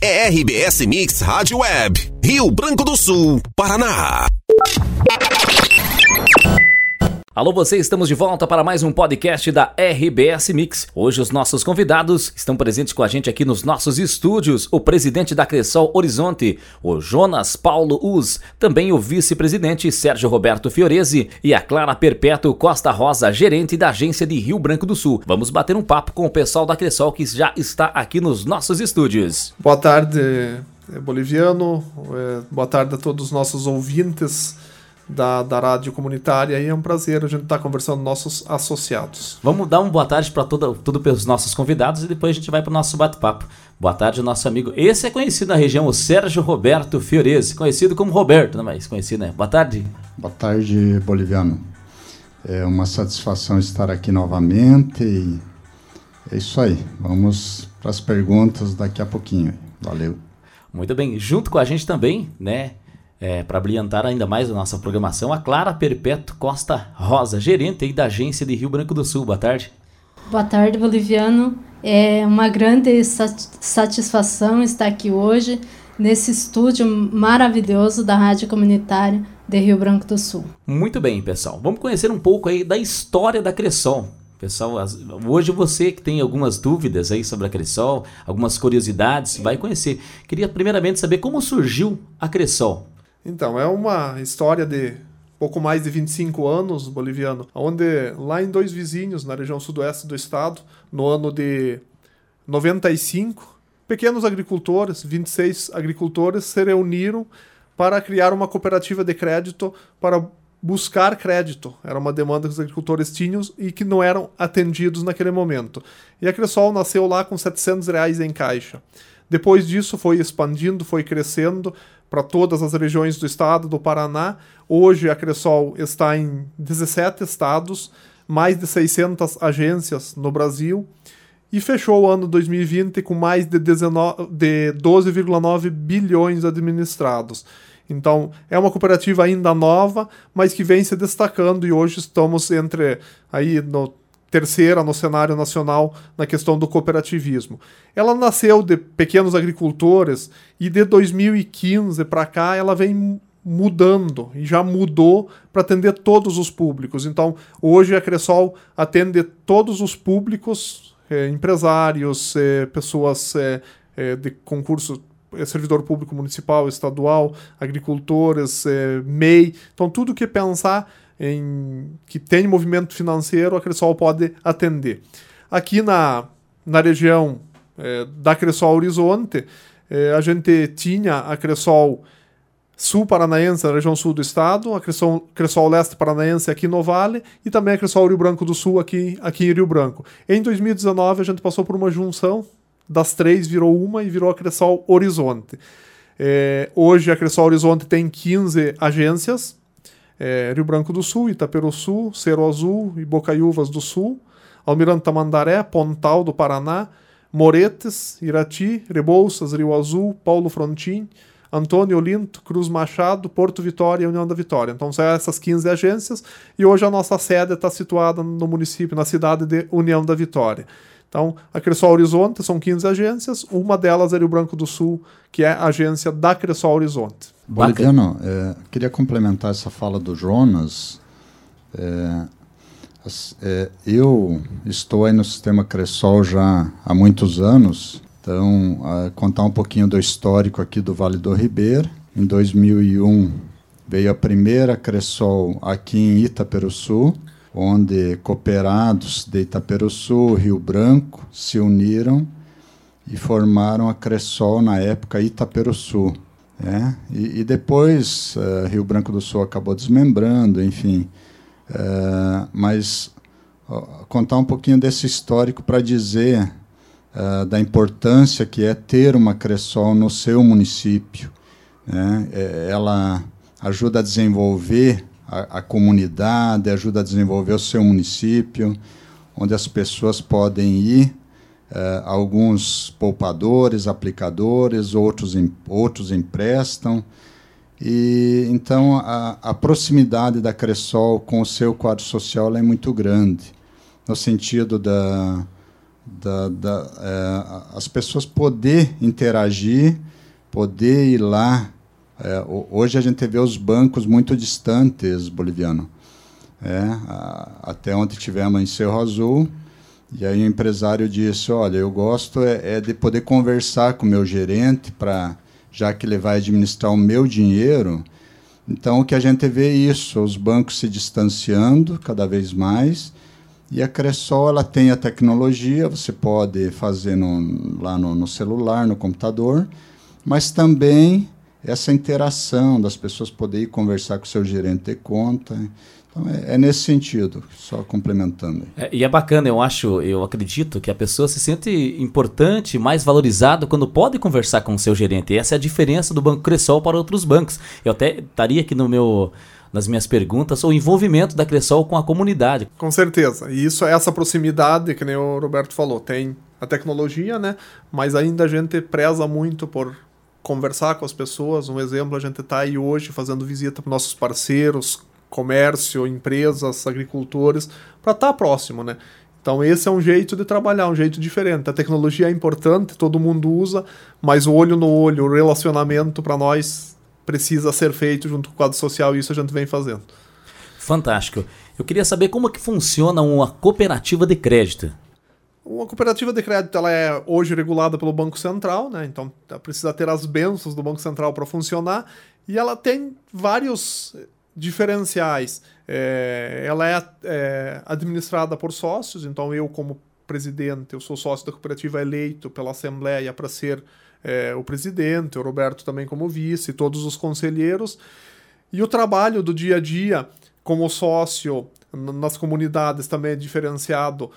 É RBS Mix Rádio Web, Rio Branco do Sul, Paraná. Alô você, estamos de volta para mais um podcast da RBS Mix. Hoje os nossos convidados estão presentes com a gente aqui nos nossos estúdios, o presidente da Cressol Horizonte, o Jonas Paulo Uz, também o vice-presidente Sérgio Roberto Fiorese e a Clara Perpétuo Costa Rosa, gerente da agência de Rio Branco do Sul. Vamos bater um papo com o pessoal da Cressol que já está aqui nos nossos estúdios. Boa tarde, boliviano. É, boa tarde a todos os nossos ouvintes da, da rádio comunitária e é um prazer a gente estar tá conversando com nossos associados. Vamos dar uma boa tarde para tudo pelos nossos convidados e depois a gente vai para o nosso bate-papo. Boa tarde, nosso amigo. Esse é conhecido na região, o Sérgio Roberto Fiorese, conhecido como Roberto, não é mais conhecido, né? Boa tarde. Boa tarde, Boliviano. É uma satisfação estar aqui novamente e é isso aí. Vamos para as perguntas daqui a pouquinho. Valeu. Muito bem. Junto com a gente também, né? É, para brilhantar ainda mais a nossa programação, a Clara Perpétuo Costa Rosa, gerente da agência de Rio Branco do Sul. Boa tarde. Boa tarde, Boliviano. É uma grande satisfação estar aqui hoje nesse estúdio maravilhoso da Rádio Comunitária de Rio Branco do Sul. Muito bem, pessoal. Vamos conhecer um pouco aí da história da Cressol. Pessoal, hoje você que tem algumas dúvidas aí sobre a Cressol, algumas curiosidades, vai conhecer. Queria primeiramente saber como surgiu a Cressol. Então, é uma história de pouco mais de 25 anos boliviano, onde lá em dois vizinhos, na região sudoeste do estado, no ano de 95, pequenos agricultores, 26 agricultores, se reuniram para criar uma cooperativa de crédito para buscar crédito. Era uma demanda que os agricultores tinham e que não eram atendidos naquele momento. E a Cressol nasceu lá com 700 reais em caixa. Depois disso foi expandindo, foi crescendo, para todas as regiões do estado do Paraná. Hoje a Cressol está em 17 estados, mais de 600 agências no Brasil e fechou o ano 2020 com mais de, de 12,9 bilhões administrados. Então, é uma cooperativa ainda nova, mas que vem se destacando e hoje estamos entre aí no terceira no cenário nacional na questão do cooperativismo. Ela nasceu de pequenos agricultores e de 2015 para cá ela vem mudando e já mudou para atender todos os públicos. Então, hoje a Cressol atende todos os públicos, é, empresários, é, pessoas é, de concurso servidor público municipal, estadual, agricultores, MEI. Então, tudo que pensar em que tem movimento financeiro, a Cressol pode atender. Aqui na, na região é, da Cressol Horizonte, é, a gente tinha a Cressol Sul Paranaense, na região sul do estado, a Cressol, Cressol Leste Paranaense aqui no Vale e também a Cressol Rio Branco do Sul aqui, aqui em Rio Branco. Em 2019 a gente passou por uma junção das três, virou uma e virou a Cressol Horizonte. É, hoje a Cressol Horizonte tem 15 agências, é, Rio Branco do Sul, Itaperuçu, Cerro Azul e Bocaiúvas do Sul, Almirante Tamandaré, Pontal do Paraná, Moretes, Irati, Rebouças, Rio Azul, Paulo Frontin, Antônio Olinto, Cruz Machado, Porto Vitória e União da Vitória. Então são essas 15 agências e hoje a nossa sede está situada no município, na cidade de União da Vitória. Então, a Cressol Horizonte são 15 agências, uma delas é Rio Branco do Sul, que é a agência da Cressol Horizonte. Boliviano, é, queria complementar essa fala do Jonas. É, é, eu estou aí no sistema Cressol já há muitos anos, então, contar um pouquinho do histórico aqui do Vale do Ribeiro. Em 2001 veio a primeira Cressol aqui em Itaperuçu, onde cooperados de Itaperuçu, Rio Branco se uniram e formaram a Cressol na época Itaperuçu. Né? E, e depois uh, Rio Branco do Sul acabou desmembrando, enfim. Uh, mas uh, contar um pouquinho desse histórico para dizer uh, da importância que é ter uma Cressol no seu município. Né? É, ela ajuda a desenvolver a, a comunidade, ajuda a desenvolver o seu município, onde as pessoas podem ir, uh, alguns poupadores, aplicadores, outros, em, outros emprestam. E então a, a, proximidade da Cressol com o seu quadro social é muito grande, no sentido da, da, da é, as pessoas poder interagir, poder ir lá. É, hoje a gente vê os bancos muito distantes, boliviano. É, até ontem tivemos em Cerro Azul, e aí o empresário disse, olha, eu gosto é, é de poder conversar com o meu gerente, para já que ele vai administrar o meu dinheiro. Então, o que a gente vê é isso, os bancos se distanciando cada vez mais, e a Cressol ela tem a tecnologia, você pode fazer no, lá no, no, celular, no computador, mas também essa interação das pessoas poderem conversar com o seu gerente de conta. Então é, é nesse sentido, só complementando. É, e é bacana, eu acho, eu acredito que a pessoa se sente importante, mais valorizada quando pode conversar com o seu gerente. E essa é a diferença do Banco Cressol para outros bancos. Eu até estaria aqui no meu nas minhas perguntas, o envolvimento da Cressol com a comunidade. Com certeza. E isso, essa proximidade, que nem o Roberto falou, tem a tecnologia, né? Mas ainda a gente preza muito por conversar com as pessoas. Um exemplo, a gente está aí hoje fazendo visita para nossos parceiros, comércio, empresas, agricultores, para estar tá próximo, né? Então esse é um jeito de trabalhar, um jeito diferente. A tecnologia é importante, todo mundo usa, mas o olho no olho, o relacionamento para nós precisa ser feito junto com o quadro social e isso a gente vem fazendo. Fantástico. Eu queria saber como que funciona uma cooperativa de crédito. Uma cooperativa de crédito ela é hoje regulada pelo Banco Central, né? então precisa ter as bênçãos do Banco Central para funcionar e ela tem vários diferenciais. É, ela é, é, administrada por sócios, então eu, como presidente, eu sou sócio da cooperativa eleito pela Assembleia para ser é, o presidente, o Roberto também como vice, todos os conselheiros. E o trabalho do dia a dia como sócio nas comunidades também é diferenciado.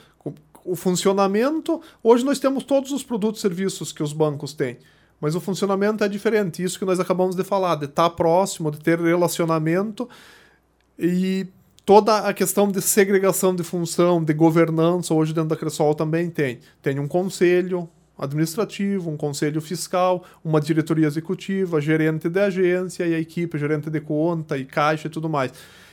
O funcionamento, hoje nós temos todos os produtos e serviços que os bancos têm. Mas o funcionamento é diferente. Isso que nós acabamos de falar, de estar próximo, de ter relacionamento e toda a questão de segregação de função, de governança, hoje dentro da Cressol também tem. Tem um conselho administrativo, um conselho fiscal, uma diretoria executiva, gerente de agência e a equipe, gerente de conta e caixa e tudo mais.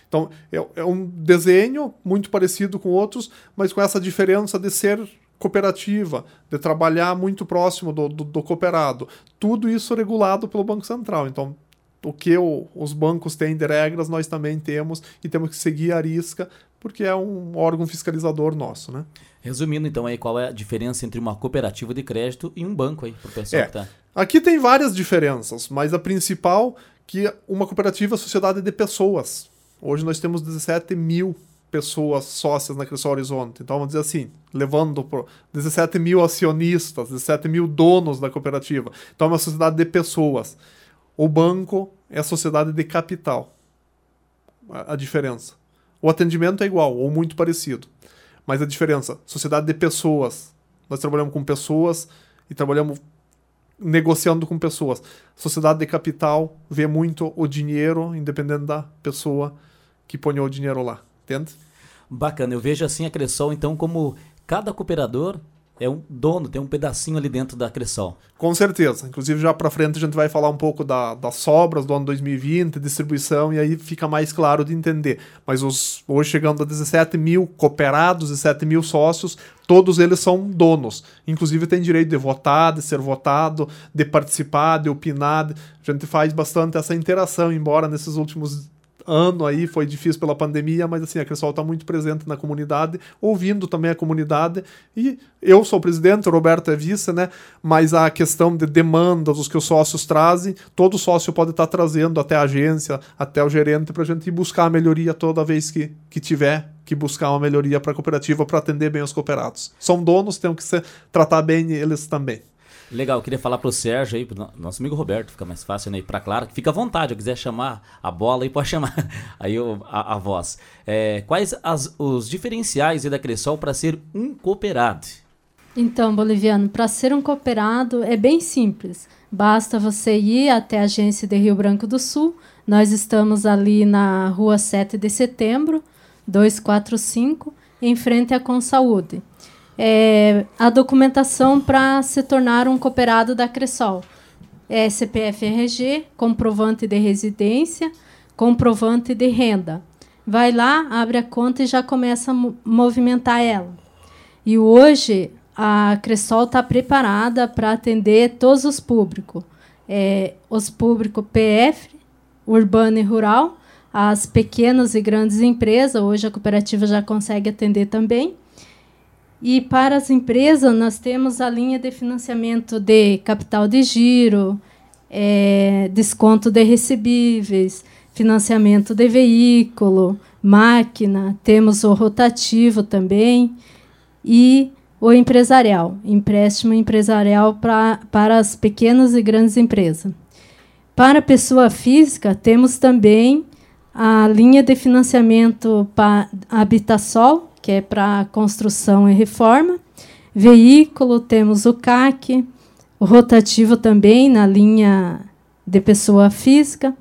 Então, é, é um desenho muito parecido com outros, mas com essa diferença de ser cooperativa, de trabalhar muito próximo do, do, do cooperado. Tudo isso regulado pelo Banco Central. Então, o que o, os bancos têm de regras, nós também temos e temos que seguir a risca, porque é um órgão fiscalizador nosso, né? Resumindo, então, aí, qual é a diferença entre uma cooperativa de crédito e um banco aí, pro pessoal é, que tá... Aqui tem várias diferenças, mas a principal que uma cooperativa é sociedade de pessoas. Hoje nós temos 17 mil pessoas sócias na Cressol Horizonte. Então, vamos dizer assim, levando por 17 mil acionistas, 17 mil donos da cooperativa. Então, é uma sociedade de pessoas. O banco é a sociedade de capital. A, a diferença. O atendimento é igual, ou muito parecido. Mas a diferença, sociedade de pessoas. Nós trabalhamos com pessoas e trabalhamos negociando com pessoas. Sociedade de capital vê muito o dinheiro, independente da pessoa que põe o dinheiro lá Bacana, eu vejo assim a Cressol então como cada cooperador é um dono, tem um pedacinho ali dentro da Cressol. Com certeza. Inclusive, já para frente a gente vai falar um pouco da, das sobras do ano 2020, distribuição, e aí fica mais claro de entender. Mas os, hoje chegando a 17 mil cooperados, 17 mil sócios, todos eles são donos. Inclusive tem direito de votar, de ser votado, de participar, de opinar. A gente faz bastante essa interação, embora nesses últimos ano aí foi difícil pela pandemia, mas assim, a Cressol está muito presente na comunidade, ouvindo também a comunidade. E eu sou presidente, o Roberto é vice, né? Mas a questão de demandas, os que os sócios trazem, todo sócio pode estar tá trazendo até a agência, até o gerente, para a gente ir buscar a melhoria toda vez que, que tiver que buscar uma melhoria para a cooperativa para atender bem os cooperados. São donos, tem que ser, tratar bem eles também. Legal, eu queria falar pro Sérgio aí, pro nosso amigo Roberto, fica mais fácil, né? E pra Clara, que fica à vontade, eu quiser chamar a bola aí, pode chamar aí a, a voz. É, quais as, os diferenciais da Cressol para ser um cooperado? Então, Boliviano, para ser um cooperado é bem simples. Basta você ir até a agência de Rio Branco do Sul. Nós estamos ali na rua 7 de setembro, 245, em frente à Consaúde é, a documentação para se tornar um cooperado da Cressol. É CPF RG, comprovante de residência, comprovante de renda. Vai lá, abre a conta e já começa a movimentar ela. E hoje, a Cressol está preparada para atender todos os públicos. É, os públicos PF, urbano e rural, as pequenas e grandes empresas, hoje a cooperativa já consegue atender também. E para as empresas, nós temos a linha de financiamento de capital de giro, é, desconto de recebíveis, financiamento de veículo, máquina, temos o rotativo também e o empresarial, empréstimo empresarial pra, para as pequenas e grandes empresas. Para a pessoa física, temos também a linha de financiamento para Habitasol, que é para construção e reforma. Veículo, temos o CAC, o rotativo também na linha de pessoa física.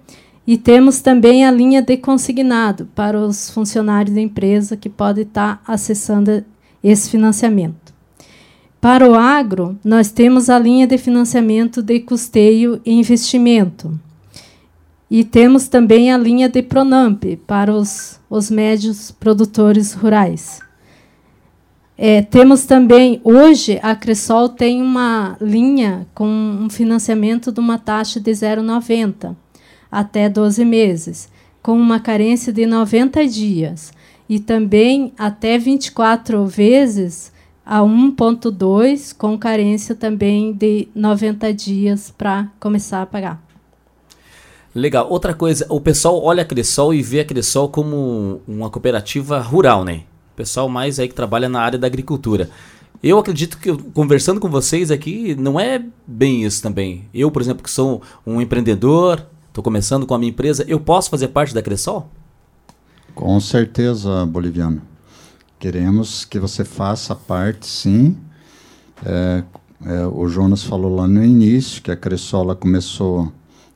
E temos também a linha de consignado para os funcionários da empresa que podem estar acessando esse financiamento. Para o agro, nós temos a linha de financiamento de custeio e investimento. E temos também a linha de Pronamp para os, os médios produtores rurais. É, temos também, hoje, a Cressol tem uma linha com um financiamento de uma taxa de 0,90 até 12 meses, com uma carência de 90 dias. E também até 24 vezes a 1.2 com carência também de 90 dias para começar a pagar. Legal. Outra coisa, o pessoal olha a Cressol e vê a Cressol como uma cooperativa rural, né? O pessoal mais aí que trabalha na área da agricultura. Eu acredito que conversando com vocês aqui não é bem isso também. Eu, por exemplo, que sou um empreendedor, estou começando com a minha empresa, eu posso fazer parte da Cressol? Com certeza, Boliviano. Queremos que você faça parte, sim. É, é, o Jonas falou lá no início que a Cressola começou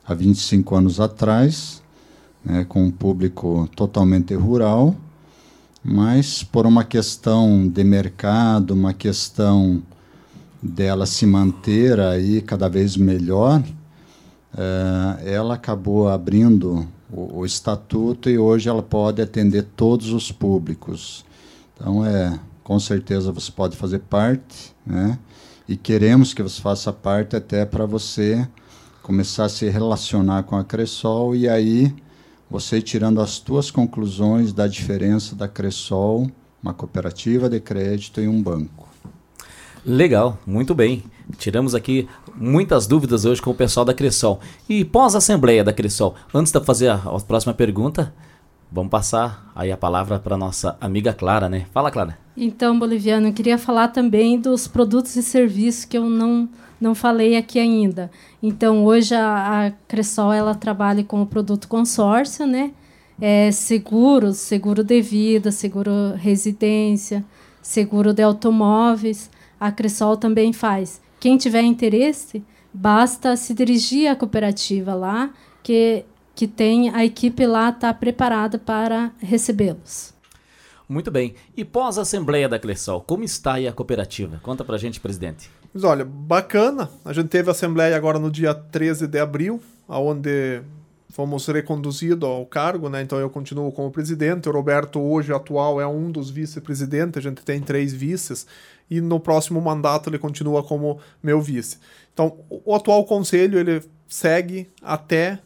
há 25 anos atrás, né, com um público totalmente rural, mas por uma questão de mercado, uma questão dela se manter aí cada vez melhor, é, ela acabou abrindo o, o estatuto e hoje ela pode atender todos os públicos. Então, é, com certeza você pode fazer parte, né? E queremos que você faça parte até para você começar a se relacionar com a Cressol e aí você tirando as tuas conclusões da diferença da Cressol, uma cooperativa de crédito e um banco. Legal, muito bem. Tiramos aqui muitas dúvidas hoje com o pessoal da Cressol. E pós-assembleia da Cressol, antes de fazer a, a próxima pergunta, Vamos passar aí a palavra para nossa amiga Clara, né? Fala, Clara. Então, Boliviano, eu queria falar também dos produtos e serviços que eu não, não falei aqui ainda. Então, hoje a, a Cressol ela trabalha com o produto consórcio, né? É, seguros, seguro de vida, seguro residência, seguro de automóveis. A Cressol também faz. Quem tiver interesse, basta se dirigir à cooperativa lá, que que tem a equipe lá está preparada para recebê-los. Muito bem. E pós-assembleia da Cressol, como está aí a cooperativa? Conta pra gente, presidente. Mas olha, bacana. A gente teve assembleia agora no dia 13 de abril, onde fomos reconduzidos ao cargo, né? Então eu continuo como presidente. O Roberto, hoje atual, é um dos vice-presidentes. A gente tem três vices. E no próximo mandato ele continua como meu vice. Então, o atual conselho ele segue até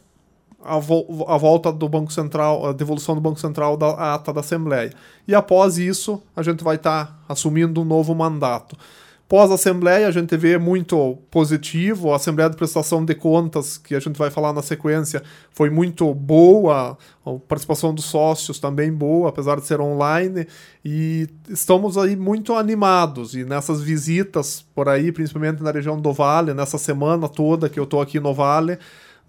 a, vo a, volta do Banco Central, a devolução do Banco Central da ata da Assembleia. E após isso, a gente vai estar tá assumindo um novo mandato. Pós-Assembleia, a gente vê muito positivo. A Assembleia de Prestação de Contas, que a gente vai falar na sequência, foi muito boa. A participação dos sócios também boa, apesar de ser online. E estamos aí muito animados. E nessas visitas por aí, principalmente na região do Vale, nessa semana toda que eu estou aqui no Vale,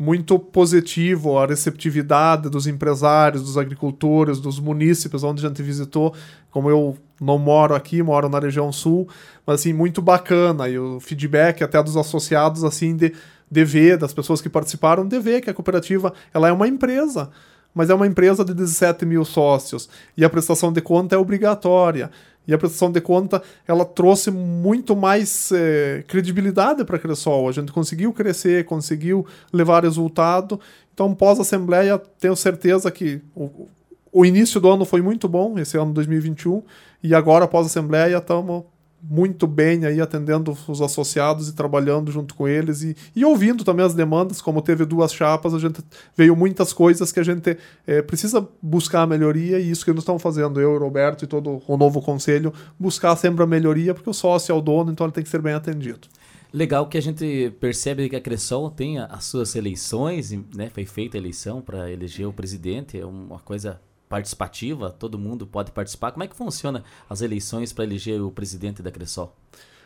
muito positivo a receptividade dos empresários, dos agricultores, dos munícipes onde a gente visitou. Como eu não moro aqui, moro na região sul, mas assim, muito bacana. E o feedback até dos associados, assim, de, de ver, das pessoas que participaram, de ver que a cooperativa ela é uma empresa mas é uma empresa de 17 mil sócios e a prestação de conta é obrigatória. E a prestação de conta ela trouxe muito mais é, credibilidade para a Cressol. A gente conseguiu crescer, conseguiu levar resultado. Então, pós-assembleia, tenho certeza que o, o início do ano foi muito bom, esse ano 2021, e agora, pós-assembleia, estamos muito bem aí atendendo os associados e trabalhando junto com eles e, e ouvindo também as demandas, como teve duas chapas, a gente veio muitas coisas que a gente é, precisa buscar a melhoria e isso que nós estamos fazendo, eu, Roberto e todo o novo conselho, buscar sempre a melhoria, porque o sócio é o dono, então ele tem que ser bem atendido. Legal que a gente percebe que a Cressol tem as suas eleições, né? Foi feita a eleição para eleger o presidente, é uma coisa participativa, todo mundo pode participar. Como é que funciona as eleições para eleger o presidente da Cressol?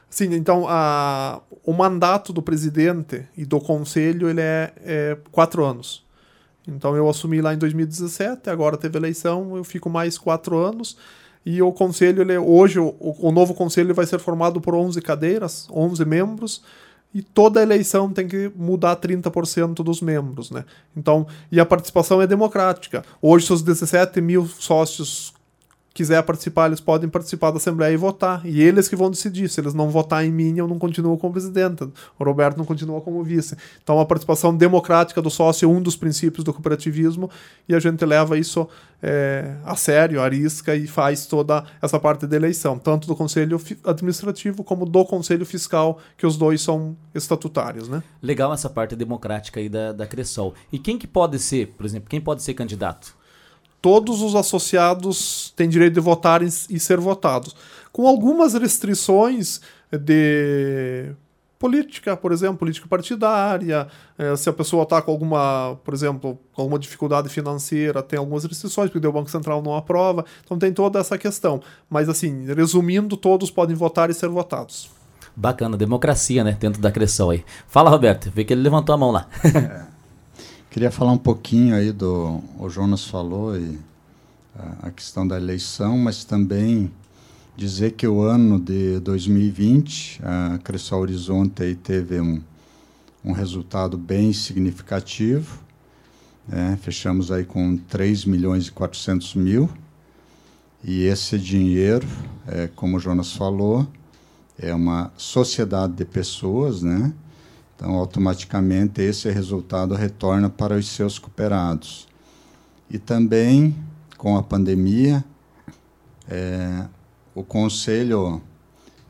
Sim, então a, o mandato do presidente e do conselho ele é, é quatro anos. Então eu assumi lá em 2017, agora teve eleição, eu fico mais quatro anos. E o conselho, ele, hoje, o, o novo conselho vai ser formado por 11 cadeiras, 11 membros, e toda eleição tem que mudar 30% dos membros, né? Então, e a participação é democrática. Hoje, se os 17 mil sócios quiser participar, eles podem participar da Assembleia e votar. E eles que vão decidir. Se eles não votar em mim, eu não continuo como presidente. O Roberto não continua como vice. Então, a participação democrática do sócio é um dos princípios do cooperativismo e a gente leva isso é, a sério, arisca e faz toda essa parte da eleição, tanto do Conselho Administrativo como do Conselho Fiscal, que os dois são estatutários. Né? Legal essa parte democrática aí da, da Cressol. E quem que pode ser, por exemplo, quem pode ser candidato? Todos os associados têm direito de votar e ser votados. Com algumas restrições de política, por exemplo, política partidária, eh, se a pessoa está com alguma, por exemplo, com alguma dificuldade financeira, tem algumas restrições, porque o Banco Central não aprova, então tem toda essa questão. Mas assim, resumindo, todos podem votar e ser votados. Bacana, democracia, né, dentro da Cressol aí. Fala, Roberto, vê que ele levantou a mão lá. É. Queria falar um pouquinho aí do. O Jonas falou e a questão da eleição, mas também dizer que o ano de 2020, a Cressol Horizonte aí teve um, um resultado bem significativo. Né? Fechamos aí com 3 milhões e 400 mil. E esse dinheiro, é, como o Jonas falou, é uma sociedade de pessoas, né? Então, automaticamente, esse resultado retorna para os seus cooperados. E também, com a pandemia, é, o Conselho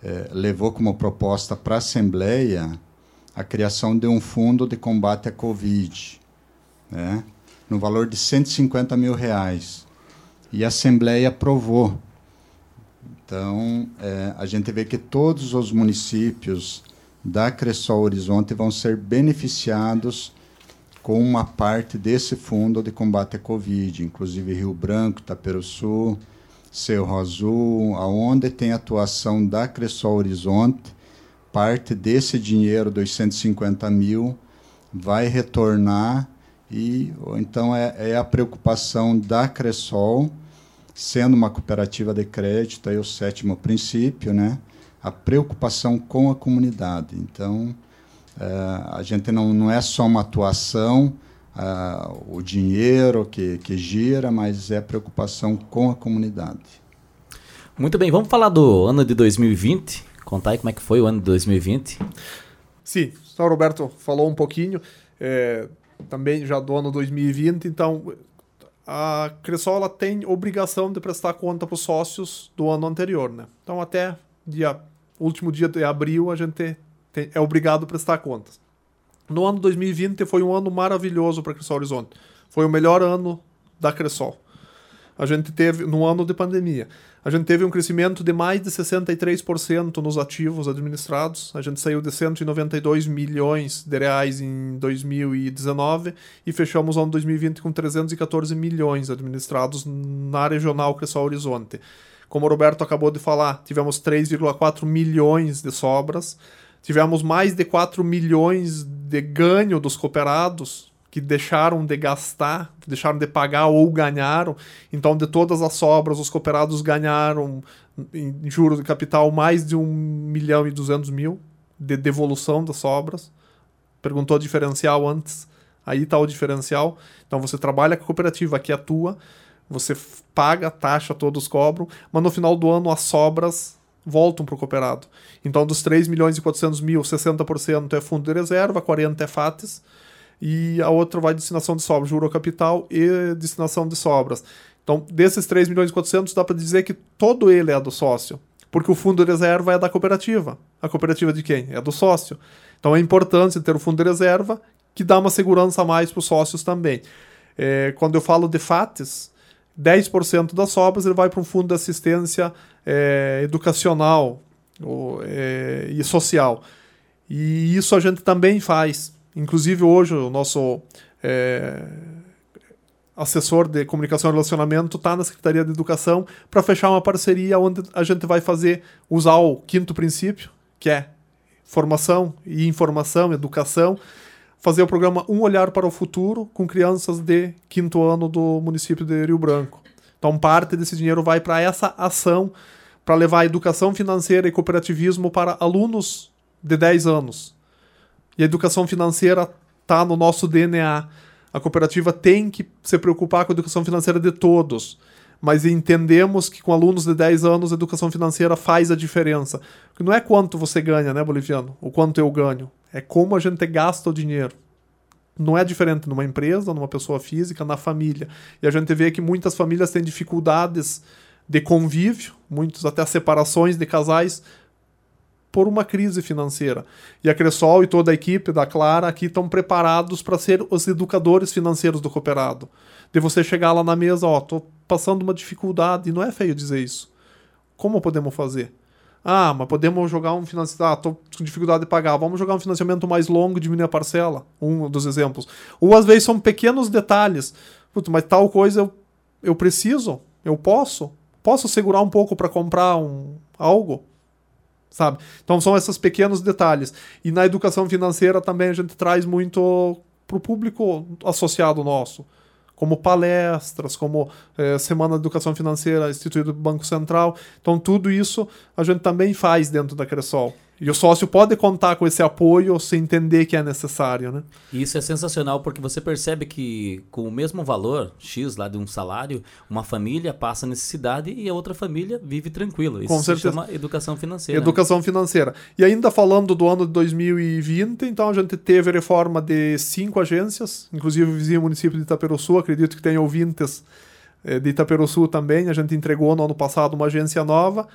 é, levou como proposta para a Assembleia a criação de um fundo de combate à Covid, né, no valor de 150 mil reais. E a Assembleia aprovou. Então, é, a gente vê que todos os municípios da Cressol Horizonte vão ser beneficiados com uma parte desse fundo de combate à Covid, inclusive Rio Branco, Itaperuçu, Cerro Azul, aonde tem atuação da Cressol Horizonte, parte desse dinheiro, dos 150 mil, vai retornar e então é, é a preocupação da Cressol, sendo uma cooperativa de crédito, aí o sétimo princípio, né? A preocupação com a comunidade. Então, uh, a gente não, não é só uma atuação, uh, o dinheiro que, que gira, mas é a preocupação com a comunidade. Muito bem, vamos falar do ano de 2020. Contar aí como é que foi o ano de 2020. Sim, o Roberto falou um pouquinho, é, também já do ano 2020, então a Cressol ela tem obrigação de prestar conta para os sócios do ano anterior, né? Então até dia último dia de abril, a gente tem, é obrigado a prestar contas. No ano 2020 foi um ano maravilhoso para Cressol Horizonte. Foi o melhor ano da Cressol. A gente teve, no ano de pandemia, a gente teve um crescimento de mais de 63% nos ativos administrados. A gente saiu de 192 milhões de reais em 2019 e fechamos o ano 2020 com 314 milhões administrados na regional Cressol Horizonte. Como o Roberto acabou de falar, tivemos 3,4 milhões de sobras, tivemos mais de 4 milhões de ganho dos cooperados que deixaram de gastar, deixaram de pagar ou ganharam. Então, de todas as sobras, os cooperados ganharam em juros de capital mais de 1 milhão e 200 mil de devolução das sobras. Perguntou diferencial antes. Aí está o diferencial. Então, você trabalha com a cooperativa que atua você paga a taxa, todos cobram, mas no final do ano as sobras voltam para o cooperado. Então, dos 3 milhões e 400 mil, 60% é fundo de reserva, 40% é FATES, e a outra vai destinação de sobras, juro capital e destinação de sobras. Então, desses 3 milhões e 400, dá para dizer que todo ele é do sócio. Porque o fundo de reserva é da cooperativa. A cooperativa de quem? É do sócio. Então é importante ter o fundo de reserva que dá uma segurança a mais para os sócios também. É, quando eu falo de FATES, 10% das sobras ele vai para um fundo de assistência é, educacional ou, é, e social. E isso a gente também faz. Inclusive hoje o nosso é, assessor de comunicação e relacionamento está na Secretaria de Educação para fechar uma parceria onde a gente vai fazer usar o quinto princípio, que é formação e informação, educação, fazer o programa Um Olhar para o Futuro com crianças de quinto ano do município de Rio Branco. Então, parte desse dinheiro vai para essa ação para levar a educação financeira e cooperativismo para alunos de 10 anos. E a educação financeira está no nosso DNA. A cooperativa tem que se preocupar com a educação financeira de todos mas entendemos que com alunos de 10 anos a educação financeira faz a diferença. Porque não é quanto você ganha, né, boliviano? O quanto eu ganho. É como a gente gasta o dinheiro. Não é diferente numa empresa, numa pessoa física, na família. E a gente vê que muitas famílias têm dificuldades de convívio, muitos até separações de casais por uma crise financeira. E a Cressol e toda a equipe da Clara aqui estão preparados para ser os educadores financeiros do cooperado. De você chegar lá na mesa, ó, tô passando uma dificuldade, e não é feio dizer isso. Como podemos fazer? Ah, mas podemos jogar um financiamento. Ah, tô com dificuldade de pagar. Vamos jogar um financiamento mais longo diminuir a parcela. Um dos exemplos. Ou às vezes são pequenos detalhes. Mas tal coisa eu, eu preciso, eu posso. Posso segurar um pouco para comprar um, algo? Sabe? Então são esses pequenos detalhes. E na educação financeira também a gente traz muito para o público associado nosso como palestras, como é, Semana de Educação Financeira instituída do Banco Central. Então, tudo isso a gente também faz dentro da Cressol. E o sócio pode contar com esse apoio se entender que é necessário, né? E isso é sensacional porque você percebe que com o mesmo valor X lá de um salário, uma família passa necessidade e a outra família vive tranquilo. Isso com se certeza. chama educação financeira. Educação financeira. E ainda falando do ano de 2020, então a gente teve reforma de cinco agências, inclusive o vizinho município de Itaperuçu, acredito que tem ouvintes eh, de Itaperuçu também, a gente entregou no ano passado uma agência nova,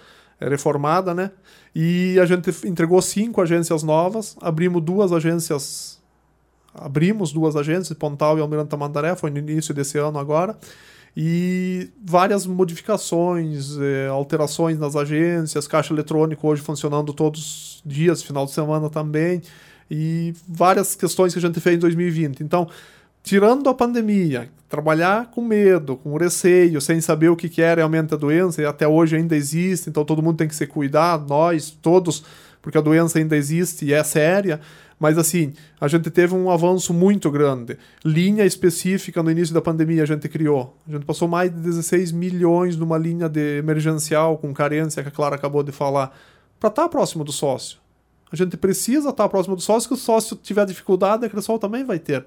reformada, né? E a gente entregou cinco agências novas, abrimos duas agências, abrimos duas agências, Pontal e Almirante Tamandaré, foi no início desse ano agora, e várias modificações, eh, alterações nas agências, caixa eletrônico hoje funcionando todos os dias, final de semana também, e várias questões que a gente fez em 2020. Então, tirando a pandemia, trabalhar com medo, com receio, sem saber o que, era realmente a doença, e até hoje ainda existe, então todo mundo tem que se cuidar, nós, todos, porque a doença ainda existe e é séria. Mas assim, a gente teve um avanço muito grande. Linha específica no início da pandemia a gente criou. A gente passou mais de 16 milhões numa linha de emergencial com carência que a Clara acabou de falar, para estar tá próximo do sócio. A gente precisa estar tá próximo do sócio, que o sócio tiver dificuldade, a Cressol também vai ter.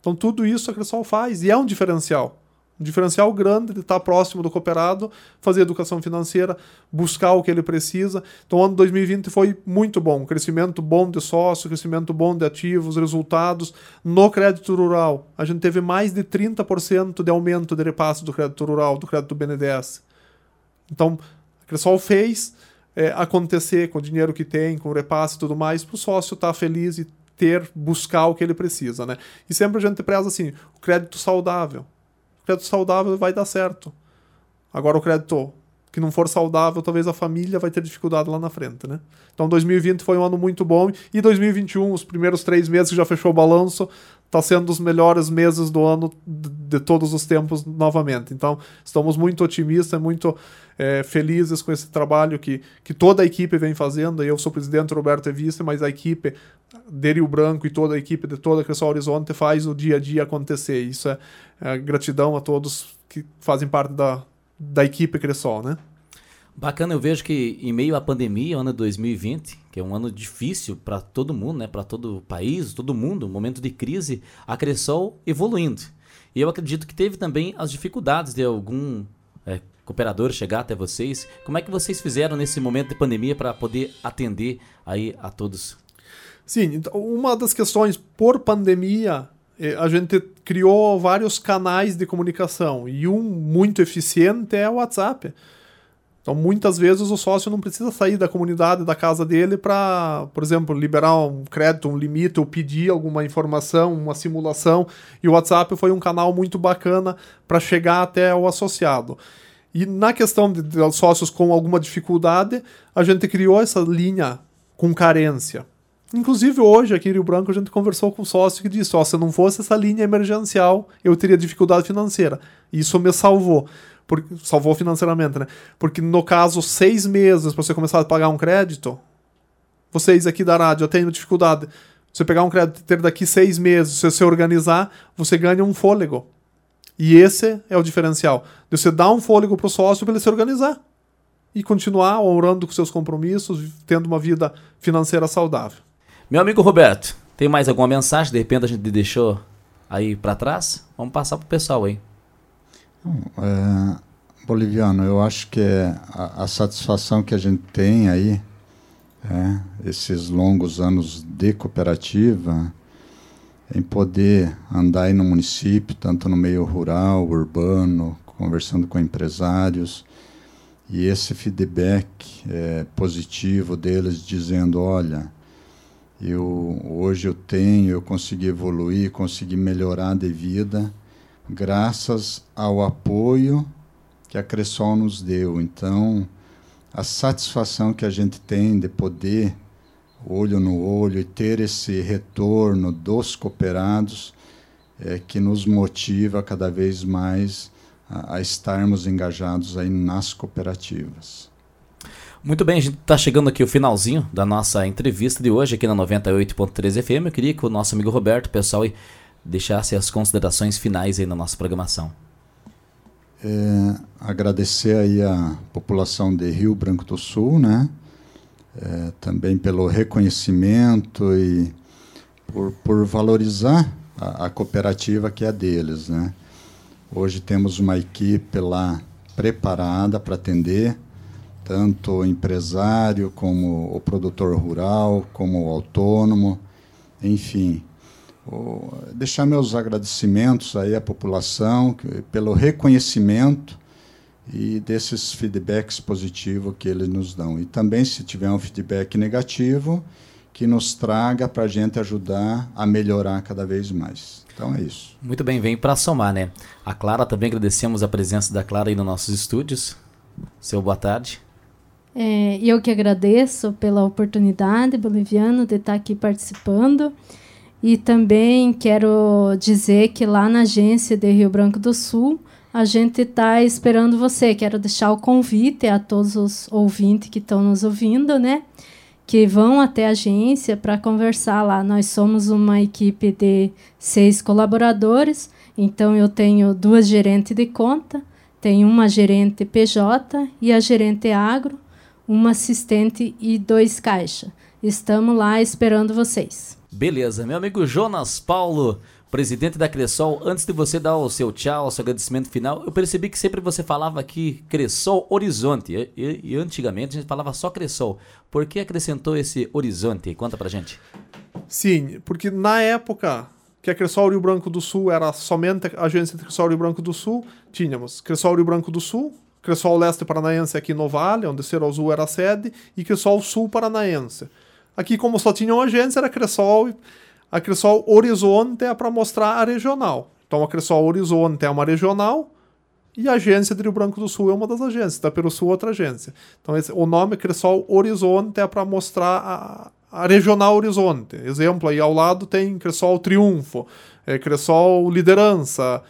Então tudo isso a Cressol faz e é um diferencial. Um diferencial grande de estar próximo do cooperado, fazer educação financeira, buscar o que ele precisa. Então o ano 2020 foi muito bom. Crescimento bom de sócio, crescimento bom de ativos, resultados. No crédito rural, a gente teve mais de 30% de aumento de repasse do crédito rural, do crédito BNDES. Então, a Cressol fez é, acontecer com o dinheiro que tem, com o repasse e tudo mais, para o sócio estar feliz e ter, buscar o que ele precisa, né? E sempre a gente preza assim, o crédito saudável. O crédito saudável vai dar certo. Agora o crédito que não for saudável, talvez a família vai ter dificuldade lá na frente, né? Então 2020 foi um ano muito bom e 2021, os primeiros três meses que já fechou o balanço, está sendo os melhores meses do ano de, todos os tempos novamente. Então, estamos muito otimistas, muito é, felizes com esse trabalho que, que toda a equipe vem fazendo. Eu sou presidente Roberto Evista, mas a equipe de Rio Branco e toda a equipe de toda a Cressol Horizonte faz o dia a dia acontecer. Isso é, é gratidão a todos que fazem parte da, da equipe Cressol, né? Bacana, eu vejo que em meio à pandemia, ano 2020, que é um ano difícil para todo mundo, né, para todo país, todo mundo, um momento de crise, a Cressol evoluindo. E eu acredito que teve também as dificuldades de algum é, cooperador chegar até vocês. Como é que vocês fizeram nesse momento de pandemia para poder atender aí a todos? Sim, então, uma das questões por pandemia, é, a gente criou vários canais de comunicação e um muito eficiente é o WhatsApp. Então, muitas vezes o sócio não precisa sair da comunidade, da casa dele, para, por exemplo, liberar um crédito, um limite, ou pedir alguma informação, uma simulação. E o WhatsApp foi um canal muito bacana para chegar até o associado. E na questão de, de sócios com alguma dificuldade, a gente criou essa linha com carência. Inclusive hoje aqui em Rio Branco a gente conversou com um sócio que disse: oh, se não fosse essa linha emergencial, eu teria dificuldade financeira. Isso me salvou. Por, salvou financeiramente, né? Porque no caso, seis meses para você começar a pagar um crédito, vocês aqui da rádio, tenho dificuldade. Você pegar um crédito ter daqui seis meses, se você organizar, você ganha um fôlego. E esse é o diferencial. De você dar um fôlego para o sócio para ele se organizar e continuar honrando com seus compromissos, tendo uma vida financeira saudável. Meu amigo Roberto, tem mais alguma mensagem? De repente a gente deixou aí para trás? Vamos passar para o pessoal aí. É, Boliviano, eu acho que é a, a, satisfação que a gente tem aí, é, esses longos anos de cooperativa, em poder andar aí no município, tanto no meio rural, urbano, conversando com empresários, e esse feedback é, positivo deles dizendo, olha, eu hoje eu tenho, eu consegui evoluir, consegui melhorar de vida, graças ao apoio que a Cressol nos deu. Então, a satisfação que a gente tem de poder, olho no olho, e ter esse retorno dos cooperados é que nos motiva cada vez mais a, a estarmos engajados aí nas cooperativas. Muito bem, a gente está chegando aqui o finalzinho da nossa entrevista de hoje aqui na 98.3 FM. Eu queria que o nosso amigo Roberto, pessoal, deixasse as considerações finais aí na nossa programação. É, agradecer aí a população de Rio Branco do Sul, né? É, também pelo reconhecimento e por, por valorizar a, a, cooperativa que é deles, né? Hoje temos uma equipe lá preparada para atender tanto o empresário como o produtor rural, como o autônomo, enfim, deixar meus agradecimentos aí à população pelo reconhecimento e desses feedbacks positivos que eles nos dão. E também, se tiver um feedback negativo, que nos traga para a gente ajudar a melhorar cada vez mais. Então é isso. Muito bem, vem para somar, né? A Clara, também agradecemos a presença da Clara aí nos nossos estúdios. Seu boa tarde. É, eu que agradeço pela oportunidade, Boliviano, de estar aqui participando. E também quero dizer que lá na agência de Rio Branco do Sul, a gente está esperando você. Quero deixar o convite a todos os ouvintes que estão nos ouvindo, né? Que vão até a agência para conversar lá. Nós somos uma equipe de seis colaboradores, então eu tenho duas gerentes de conta, tenho uma gerente PJ e a gerente agro, uma assistente e dois caixa. Estamos lá esperando vocês. Beleza, meu amigo Jonas Paulo, presidente da Cressol, antes de você dar o seu tchau, o seu agradecimento final, eu percebi que sempre você falava aqui Cressol Horizonte, e, e, e antigamente a gente falava só Cressol. Por que acrescentou esse Horizonte? Conta pra gente. Sim, porque na época que a Cressol Rio Branco do Sul era somente a agência de Cressol Rio Branco do Sul, tínhamos Cressol Rio Branco do Sul, Cressol Leste Paranaense aqui no Vale, onde Cerro era a sede, e Cressol Sul Paranaense. Aqui, como só tinha uma agência, era a Cressol. A Cressol Horizonte é para mostrar a regional. Então, a Cressol Horizonte é uma regional e a agência de Rio Branco do Sul é uma das agências. Pelo Sul, outra agência. Então, esse, o nome Cressol Horizonte é para mostrar a, a, regional Horizonte. Exemplo, aí ao lado tem Cressol Triunfo, é, Cressol Liderança,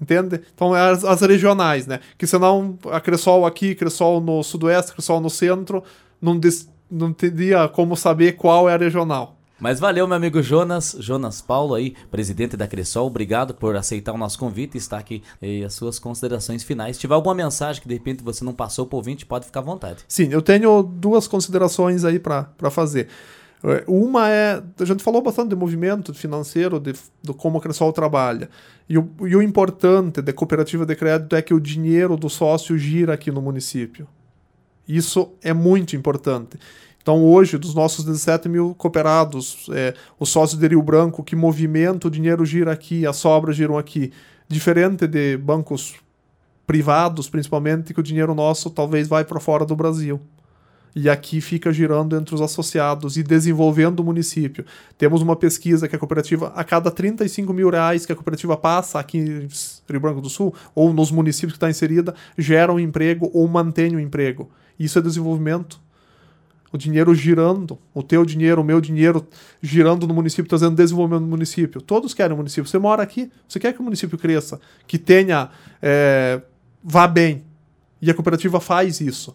entende? Então, é as, as, regionais, né? Que senão a Cressol aqui, Cressol no Sudoeste, Cressol no Centro, não não teria como saber qual é a regional. Mas valeu, meu amigo Jonas, Jonas Paulo aí, presidente da Cressol, obrigado por aceitar o nosso convite e estar aqui e as suas considerações finais. Se tiver alguma mensagem que de repente você não passou para o ouvinte, pode ficar à vontade. Sim, eu tenho duas considerações aí para fazer. É, uma é, a gente falou bastante de movimento financeiro, de, de como a Cressol trabalha. E o, e o importante da cooperativa de crédito é que o dinheiro do sócio gira aqui no município. Isso é muito importante. Então, hoje, dos nossos 17 mil cooperados, é, os sócios de Rio Branco que movimenta o dinheiro gira aqui, as sobras giram aqui. Diferente de bancos privados, principalmente, que o dinheiro nosso talvez vai para fora do Brasil. E aqui fica girando entre os associados e desenvolvendo o município. Temos uma pesquisa que a cooperativa, a cada 35 mil reais que a cooperativa passa aqui em Rio Branco do Sul, ou nos municípios que está inserida, gera um emprego ou mantém um emprego. Isso é desenvolvimento o dinheiro girando, o teu dinheiro, o meu dinheiro girando no município, trazendo desenvolvimento no município. Todos querem o município. Você mora aqui, você quer que o município cresça, que tenha, é, vá bem. E a cooperativa faz isso.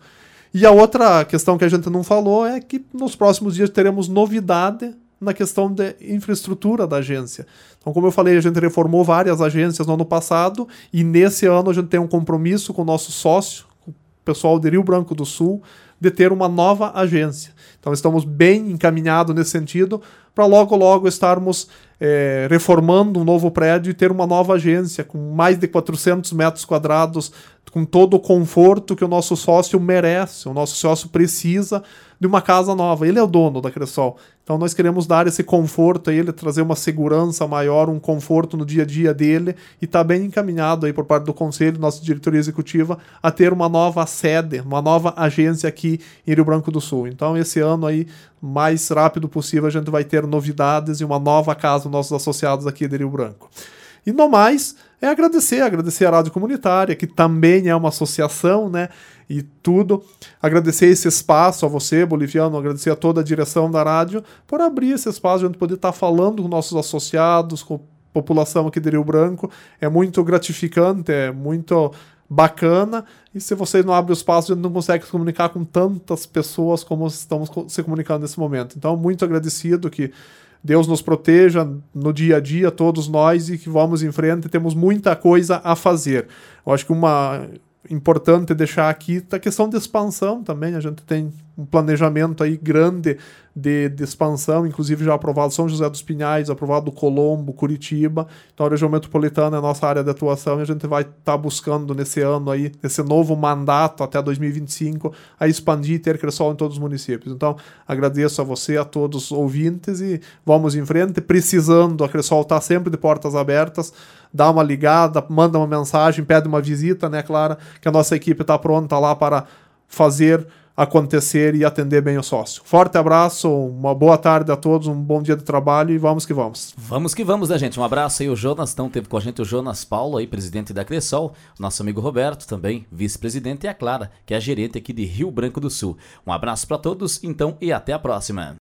E a outra questão que a gente não falou é que nos próximos dias teremos novidade na questão da infraestrutura da agência. Então, como eu falei, a gente reformou várias agências no ano passado e nesse ano a gente tem um compromisso com o nosso sócio, pessoal de Rio Branco do Sul, de ter uma nova agência. Então estamos bem encaminhados nesse sentido para logo logo estarmos é, reformando um novo prédio e ter uma nova agência com mais de 400 metros quadrados, com todo o conforto que o nosso sócio merece, o nosso sócio precisa de uma casa nova. Ele é o dono da Cressol. Então nós queremos dar esse conforto a ele, trazer uma segurança maior, um conforto no dia a dia dele e está bem encaminhado aí por parte do conselho, nossa diretoria executiva, a ter uma nova sede, uma nova agência aqui em Rio Branco do Sul. Então esse ano aí, mais rápido possível, a gente vai ter novidades e uma nova casa dos nossos associados aqui de Rio Branco. E no mais, é agradecer, agradecer a Rádio Comunitária, que também é uma associação, né? E tudo. Agradecer esse espaço a você, boliviano, agradecer a toda a direção da rádio por abrir esse espaço, a gente poder estar falando com nossos associados, com a população aqui de Rio Branco. É muito gratificante, é muito bacana. E se vocês não abrem o espaço, a gente não consegue se comunicar com tantas pessoas como estamos se comunicando nesse momento. Então, muito agradecido que Deus nos proteja no dia a dia, todos nós, e que vamos em frente. Temos muita coisa a fazer. Eu acho que uma importante deixar aqui a questão de expansão também. A gente tem um planejamento aí grande de, de, expansão, inclusive já aprovado São José dos Pinhais, aprovado Colombo, Curitiba. Então a região metropolitana é a nossa área de atuação e a gente vai estar tá buscando nesse ano aí, nesse novo mandato até 2025, a expandir e ter Cressol em todos os municípios. Então agradeço a você, a todos os ouvintes e vamos em frente. Precisando, a Cressol está sempre de portas abertas. Dá uma ligada, manda uma mensagem, pede uma visita, né, Clara? Que a nossa equipe está pronta lá para fazer acontecer e atender bem o sócio. Forte abraço, uma boa tarde a todos, um bom dia de trabalho e vamos que vamos. Vamos que vamos, né, gente? Um abraço aí, o Jonas, então teve com a gente o Jonas Paulo aí, presidente da Cressol, nosso amigo Roberto também, vice-presidente, e a Clara, que é a gerente aqui de Rio Branco do Sul. Um abraço para todos, então, e até a próxima.